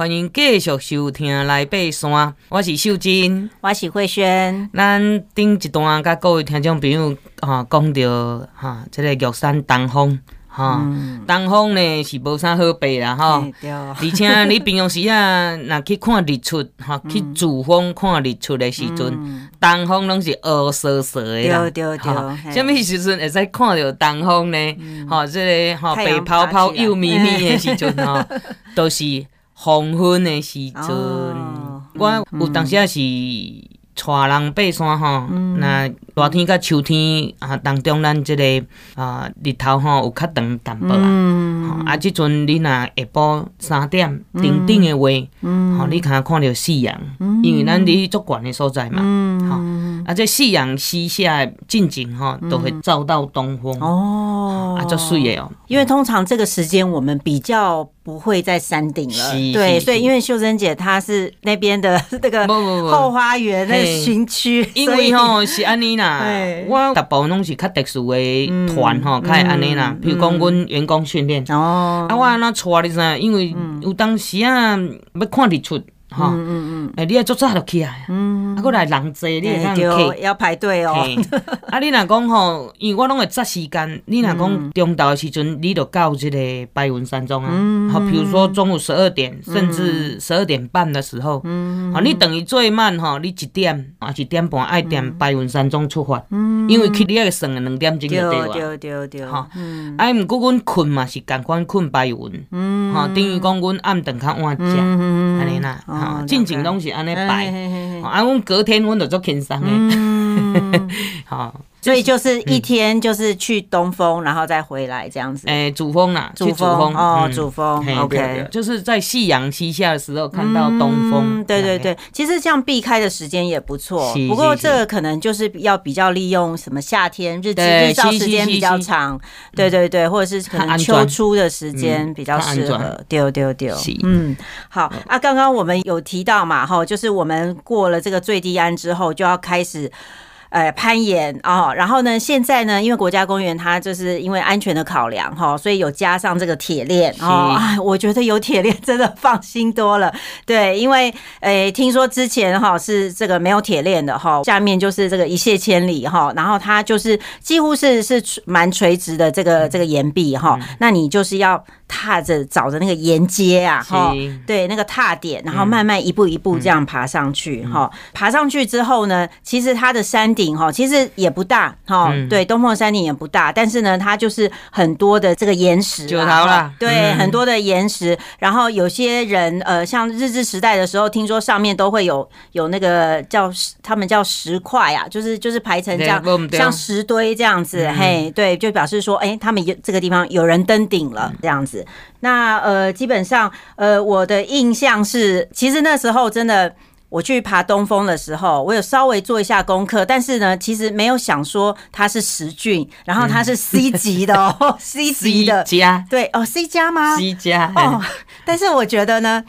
欢迎继续收听《来爬山》，我是秀珍，我是慧萱。咱顶一段甲各位听众朋友哈讲到哈，这个玉山东风哈，东风呢是无啥好爬啦哈，而且你平常时啊，若去看日出哈，去主峰看日出的时阵，东风拢是乌瑟瑟的啦。对对对，什么时阵会使看到东风呢？哈，这个哈白泡泡又咪咪的时阵哈，都是。黄昏的时阵，哦、我有当时也是带人爬山吼，那、嗯、热天甲秋天啊，当中咱这个啊日头吼有较长淡薄啊，嗯、啊，即阵你若下晡三点顶顶的话，吼、嗯，你看看到夕阳，嗯、因为咱伫足悬的所在嘛，啊，这夕阳西下进前吼，都会照到东峰哦，啊，足水的哦，因为通常这个时间我们比较。不会在山顶了，对，所以因为秀珍姐她是那边的 这个后花园那个区区，因为吼是安尼啦，我大部分拢是较特殊的团吼，较会安尼啦，比如讲阮员工训练，哦，啊我安那带你知，因为有当时啊要看日出。哈，嗯嗯嗯，哎，你要做早就起来，嗯，啊，过来人济，你会当要排队哦。啊，你若讲吼，因为我拢会扎时间，你若讲中昼的时阵，你就到这个白云山庄啊。好，比如说中午十二点，甚至十二点半的时候，嗯，好，你等于最慢吼，你一点啊一点半爱点白云山庄出发，嗯，因为去你要算两点钟就对了。对对对，哈，啊，毋过阮困嘛是共款困白云，嗯，哈，等于讲阮暗顿较晚食，安尼啦。啊，进前拢是安尼摆，啊，阮隔天阮就做轻松诶，好。所以就是一天就是去东峰，然后再回来这样子。哎，主峰啦，去主峰哦，主峰。OK，就是在夕阳西下的时候看到东峰。对对对，其实这样避开的时间也不错。不过这个可能就是要比较利用什么夏天日日照时间比较长。对对对，或者是可能秋初的时间比较适合。丢丢丢。嗯，好啊，刚刚我们有提到嘛，哈，就是我们过了这个最低安之后，就要开始。呃，攀岩哦，然后呢，现在呢，因为国家公园它就是因为安全的考量哈，所以有加上这个铁链哦。哎，我觉得有铁链真的放心多了。对，因为诶，听说之前哈是这个没有铁链的哈，下面就是这个一泻千里哈，然后它就是几乎是是蛮垂直的这个这个岩壁哈，那你就是要。踏着找着那个沿阶啊，哈，对，那个踏点，然后慢慢一步一步这样爬上去，哈，爬上去之后呢，其实它的山顶哈，其实也不大，哈，对，东峰的山顶也不大，但是呢，它就是很多的这个岩石，对，很多的岩石，然后有些人呃，像日治时代的时候，听说上面都会有有那个叫他们叫石块啊，就是就是排成这样，像石堆这样子，嘿，对，就表示说，哎，他们有这个地方有人登顶了这样子。那呃，基本上呃，我的印象是，其实那时候真的，我去爬东峰的时候，我有稍微做一下功课，但是呢，其实没有想说它是十郡，然后它是 C 级的哦，C 级的加，对哦，C 加吗？C 加哦，但是我觉得呢。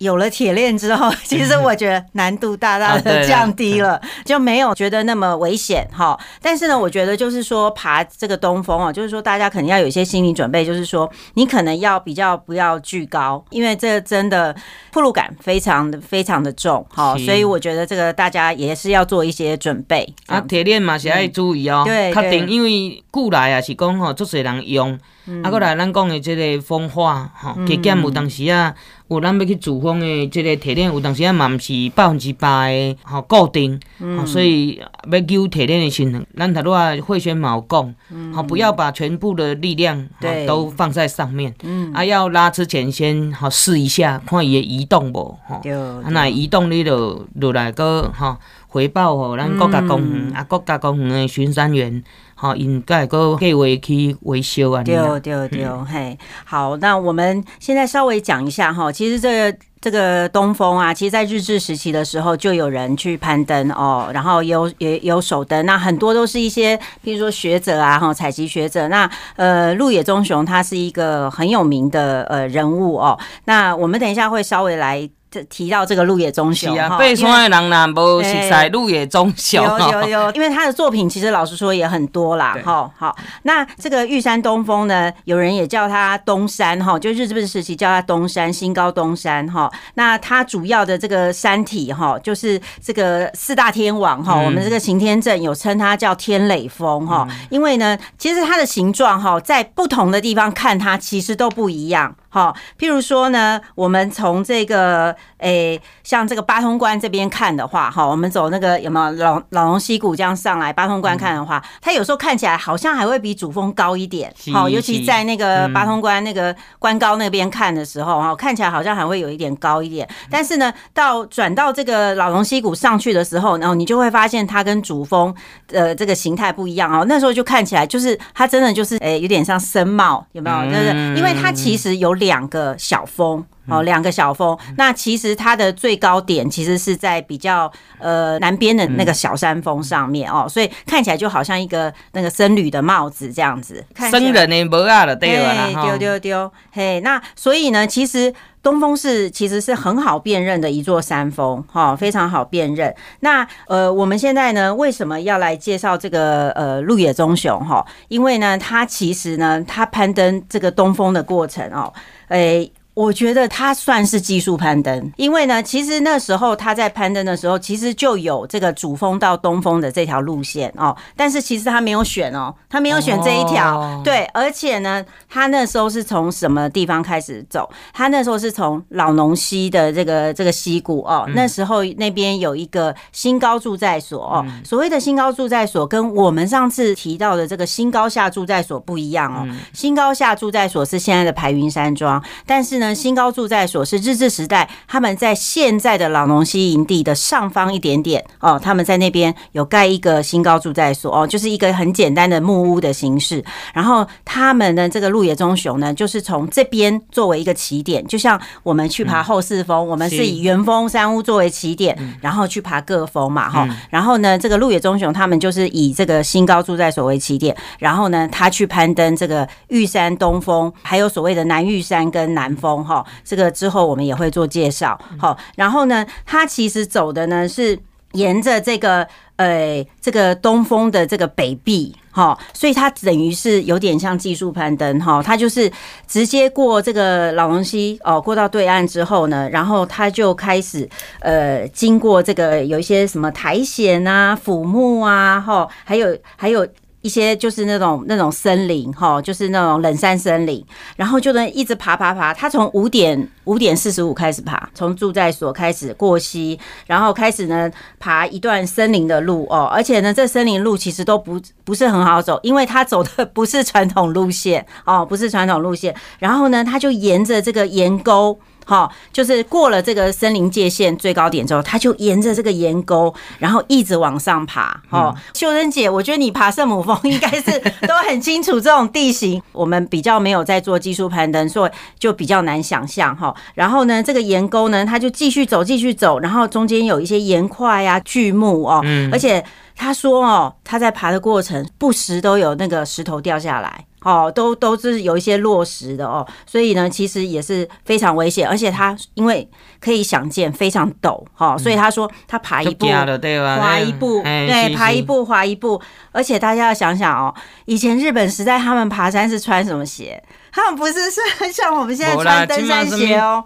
有了铁链之后，其实我觉得难度大大的降低了，就没有觉得那么危险哈。但是呢，我觉得就是说爬这个东峰啊，就是说大家肯定要有一些心理准备，就是说你可能要比较不要惧高，因为这真的铺路感非常的非常的重哈。所以我觉得这个大家也是要做一些准备啊。铁链嘛是要注意哦，对，确定，因为古来啊是讲吼，足侪人用，啊，过来咱讲的这个风化哈，加减有当时啊。有咱要去主峰的即个铁链，有当时啊嘛毋是百分之百的吼固定，嗯、所以要揪铁链的时阵，咱头拄啊慧萱嘛有讲，好、嗯、不要把全部的力量对。都放在上面，嗯、啊要拉之前先好试一下，看伊的移动无吼，啊那移动你就落来个吼回报吼咱国家公园、嗯、啊国家公园的巡山员。好，应该个计划去维修啊。对对对，嘿，好，那我们现在稍微讲一下哈。其实这个这个东峰啊，其实在日治时期的时候就有人去攀登哦，然后有也有首登，那很多都是一些，比如说学者啊，哈，采集学者。那呃，鹿野忠雄他是一个很有名的呃人物哦。那我们等一下会稍微来。这提到这个鹿野忠雄啊，爬山的人呐，无熟悉鹿野忠雄。有有有，因为他的作品其实老实说也很多啦。哈好，那这个玉山东峰呢，有人也叫他东山哈，就日治时期叫他东山，新高东山哈。那它主要的这个山体哈，就是这个四大天王哈，我们这个行天镇有称它叫天垒峰哈，因为呢，其实它的形状哈，在不同的地方看它其实都不一样。好，譬如说呢，我们从这个诶、欸，像这个八通关这边看的话，哈，我们走那个有没有老老龙溪谷这样上来八通关看的话，它有时候看起来好像还会比主峰高一点，好，尤其在那个八通关那个关高那边看的时候，哈，看起来好像还会有一点高一点。但是呢，到转到这个老龙溪谷上去的时候，然后你就会发现它跟主峰的这个形态不一样哦。那时候就看起来就是它真的就是诶，有点像僧帽，有没有？就是因为它其实有。两个小峰哦，两个小峰。那其实它的最高点其实是在比较呃南边的那个小山峰上面哦，所以看起来就好像一个那个僧侣的帽子这样子。僧人的帽啊，对了，丢丢丢，嘿，那所以呢，其实东峰是其实是很好辨认的一座山峰哈，非常好辨认。那呃，我们现在呢，为什么要来介绍这个呃鹿野忠雄哈？因为呢，它其实呢，它攀登这个东峰的过程哦。诶，我觉得他算是技术攀登，因为呢，其实那时候他在攀登的时候，其实就有这个主峰到东峰的这条路线哦，但是其实他没有选哦，他没有选这一条，对，而且呢，他那时候是从什么地方开始走？他那时候是从老农溪的这个这个溪谷哦，那时候那边有一个新高住在所哦，所谓的新高住在所跟我们上次提到的这个新高下住在所不一样哦，新高下住在所是现在的排云山庄。但是呢，新高住在所是日治时代，他们在现在的老农溪营地的上方一点点哦，他们在那边有盖一个新高住宅所哦，就是一个很简单的木屋的形式。然后他们呢这个鹿野忠雄呢，就是从这边作为一个起点，就像我们去爬后四峰，我们是以元峰山屋作为起点，然后去爬各峰嘛哈。然后呢，这个鹿野忠雄他们就是以这个新高住宅所为起点，然后呢，他去攀登这个玉山东峰，还有所谓的南玉山。跟南峰哈，这个之后我们也会做介绍。好，然后呢，它其实走的呢是沿着这个呃这个东峰的这个北壁哈，所以它等于是有点像技术攀登哈，它就是直接过这个老龙溪哦，过到对岸之后呢，然后它就开始呃经过这个有一些什么苔藓啊、腐木啊哈，还有还有。一些就是那种那种森林哈，就是那种冷杉森林，然后就能一直爬爬爬。他从五点五点四十五开始爬，从住在所开始过溪，然后开始呢爬一段森林的路哦，而且呢这森林路其实都不不是很好走，因为他走的不是传统路线哦，不是传统路线。然后呢，他就沿着这个岩沟。好，就是过了这个森林界限最高点之后，他就沿着这个岩沟，然后一直往上爬。哦，秀珍姐，我觉得你爬圣母峰应该是都很清楚这种地形。我们比较没有在做技术攀登，所以就比较难想象哈。然后呢，这个岩沟呢，他就继续走，继续走，然后中间有一些岩块呀、巨木哦，而且他说哦，他在爬的过程不时都有那个石头掉下来。哦，都都是有一些落实的哦，所以呢，其实也是非常危险，而且他因为可以想见非常陡哈，所以他说他爬一步滑一步，对，爬一步滑一步，而且大家要想想哦，以前日本时代他们爬山是穿什么鞋？他们不是是像我们现在穿登山鞋哦，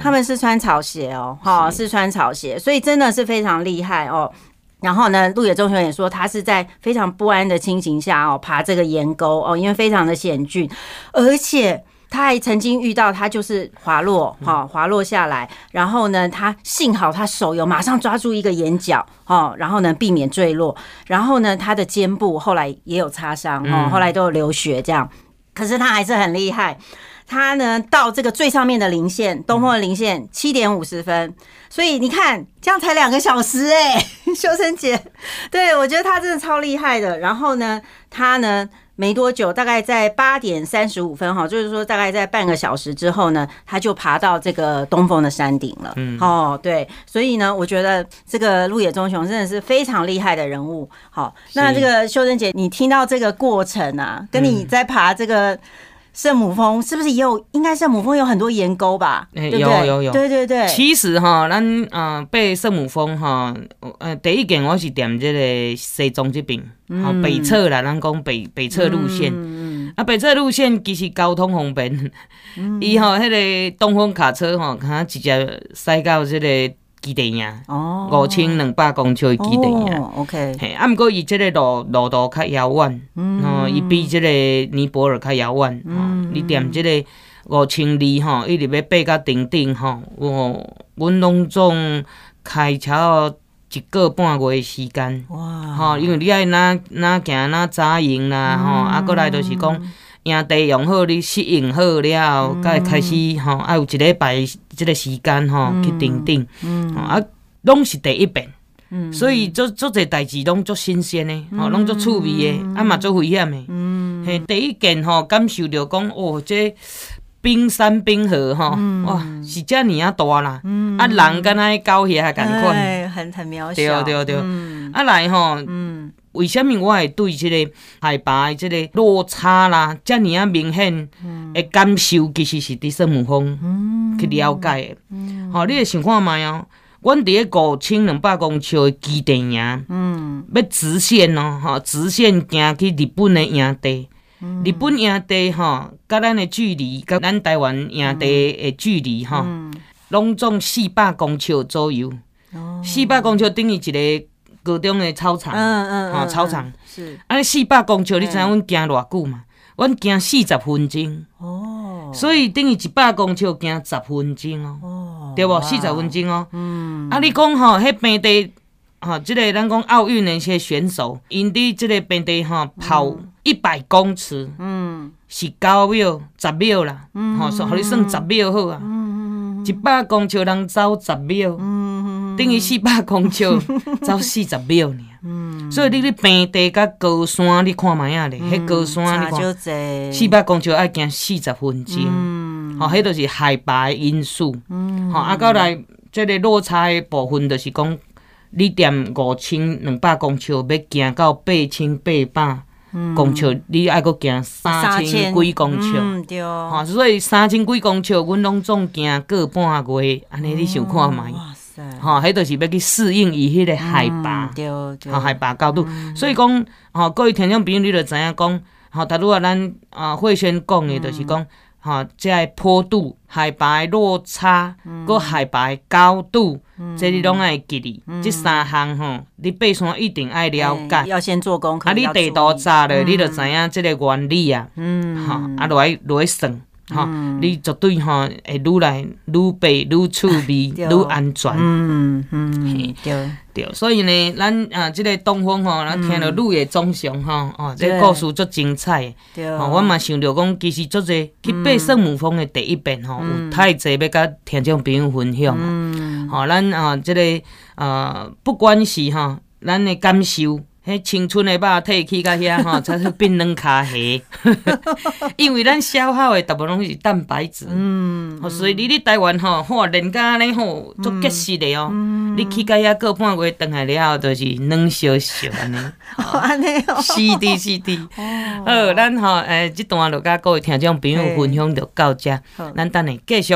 他们是穿草鞋哦，哈，是穿草鞋，所以真的是非常厉害哦。然后呢，鹿野忠雄也说，他是在非常不安的情形下哦，爬这个岩沟哦，因为非常的险峻，而且他还曾经遇到他就是滑落哈，滑落下来，然后呢，他幸好他手有马上抓住一个眼角哈，然后呢避免坠落，然后呢他的肩部后来也有擦伤哦，后来都有流血这样，可是他还是很厉害。他呢，到这个最上面的零线，东风的零线七点五十分，所以你看，这样才两个小时哎、欸，秀珍姐，对，我觉得他真的超厉害的。然后呢，他呢没多久，大概在八点三十五分哈，就是说大概在半个小时之后呢，他就爬到这个东风的山顶了。嗯，哦，对，所以呢，我觉得这个鹿野忠雄真的是非常厉害的人物。好，那这个修珍姐，你听到这个过程啊，跟你在爬这个。圣母峰是不是也有？应该圣母峰有很多岩沟吧？欸、对对有有有，对对对。其实哈，咱呃爬圣母峰哈，呃第一件我是点这个西中这边，好、嗯、北侧啦，咱讲北北侧路线。嗯、啊，北侧路线其实交通方便，伊吼迄个东风卡车吼，它直接驶到这个基地呀，哦，五千两百公尺的基地呀。哦、OK，嘿，啊，毋过伊这个路路途较遥远，嗯，伊比这个尼泊尔较遥远，嗯，你踮这个五千里吼，一直要爬到顶顶吼，我阮拢总开车一个半月的时间，哇，吼，因为你爱哪哪行哪扎营啦，吼，啊，过来就是讲。营地用好，你适应好了后，才会开始吼，啊有一礼拜即个时间吼去顶顶，啊，拢是第一遍，所以做做这代志拢足新鲜的，吼，拢足趣味的，啊嘛足危险的，嘿，第一件吼感受着讲哦，这冰山冰河吼，哇，是遮尔啊大啦，啊人敢若狗遐共款，很很渺小，对对对，啊来吼。为什么我会对即个海拔的这个落差啦，这么啊明显的感受，其实是伫圣母峰去了解的。吼、嗯，你会想看卖哦，阮伫咧五千两百公尺的基地营，嗯，要直线哦，吼，直线行去日本的营地，嗯、日本营地吼，甲咱的距离，甲咱台湾营地的距离吼，拢总四百公尺左右，四百公尺等于一个。高中的操场，嗯嗯，吼操场。是，啊，四百公尺，你知影阮行偌久嘛？阮行四十分钟，哦，所以等于一百公尺行十分钟哦，对无？四十分钟哦，嗯，啊，你讲吼，迄平地，吼，即个咱讲奥运的些选手，因伫即个平地吼跑一百公尺，嗯，是九秒、十秒啦，吼，说互你算十秒好啊，嗯嗯，一百公尺人走十秒，嗯。等于四百公尺走四十秒尔，嗯，所以你咧平地甲高山，你看觅啊咧，迄高山你看四百公尺爱行四十分钟，嗯，吼，迄都是海拔的因素，嗯，吼，啊，到来即个落差的部分，就是讲你踮五千两百公尺要行到八千八百公尺，你爱阁行三千几公尺，嗯，对，吼，所以三千几公尺，阮拢总行过半月，安尼你想看觅？吼，迄著是要去适应伊迄个海拔，吼海拔高度。所以讲，吼各位听众朋友，你着知影讲，吼，假如啊，咱啊慧轩讲的，著是讲，吼，即个坡度、海拔落差，搁海拔高度，这你拢爱记哩。这三项吼，你爬山一定爱了解。要先做功课。啊，你地图查了，你着知影即个原理啊。嗯。吼，啊，落来落来算。哈，你绝对吼会愈来愈白愈趣味 愈安全。嗯嗯，对对，所以呢，咱啊，这个东风吼，咱听了愈会壮想哈。哦，这个故事足精彩。对。哦，我嘛想着讲，其实足侪去爬圣母峰的第一遍吼，有太侪要甲听众朋友分享。嗯。好，咱啊，这个啊，不管是哈，咱的感受。迄青春的肉体去到遐吼，才是变软卡鞋。因为咱消耗的大部分拢是蛋白质，嗯，所以你咧台湾吼，哇，人家安尼吼，足结实的哦。你去到遐过半个月，回来了后，就是软烧烧安尼。安尼哦。是的，是的。好，咱吼诶，这段就甲各位听众朋友分享就到这，咱等下继续。